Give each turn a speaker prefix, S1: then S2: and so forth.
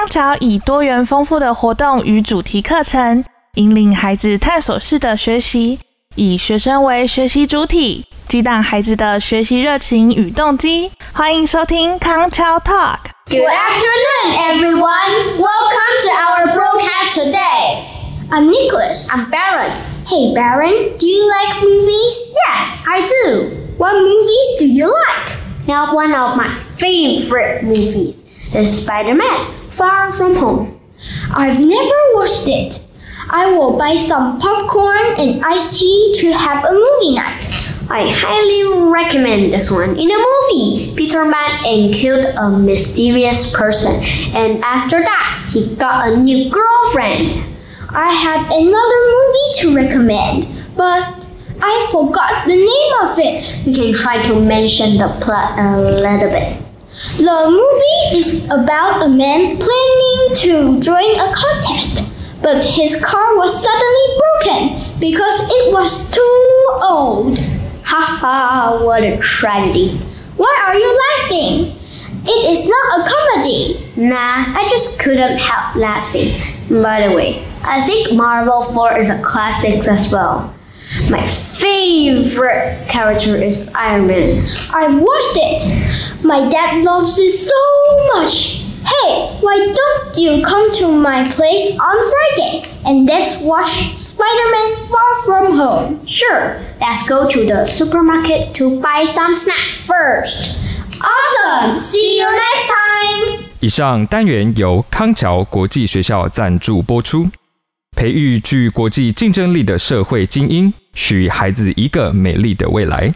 S1: 康桥以多元丰富的活动与主题课程，引领孩子探索式的学习，以学生为学习主体，激荡孩子的学习热情与动机。欢迎收听康桥 Talk。
S2: Good afternoon, everyone. Welcome to our broadcast today.
S3: I'm Nicholas.
S2: I'm Baron.
S3: Hey, Baron, do you like movies?
S2: Yes, I do.
S3: What movies do you like?
S2: Now, one of my favorite movies is Spider-Man: Far From Home.
S3: I've never watched it. I will buy some popcorn and iced tea to have a movie night.
S2: I highly recommend this one. In the movie, Peter met and killed a mysterious person, and after that, he got a new girlfriend.
S3: I have another movie to recommend, but I forgot the name of it.
S2: You can try to mention the plot a little bit.
S3: The movie is about a man planning to join a contest, but his car was suddenly broken because it was too old.
S2: Haha, what a tragedy.
S3: Why are you laughing? It is not a comedy.
S2: Nah, I just couldn't help laughing. By the way, I think Marvel 4 is a classic as well. My favorite character is Iron Man.
S3: I've watched it. My dad loves it so much. Hey, why don't you come to my place on Friday and let's watch Spider-Man Far From Home?
S2: Sure, let's go to the supermarket to buy some snack first.
S3: Awesome! See you next time!
S4: 以上单元由康桥国际学校赞助播出， 培育具国际竞争力的社会精英，许孩子一个美丽的未来。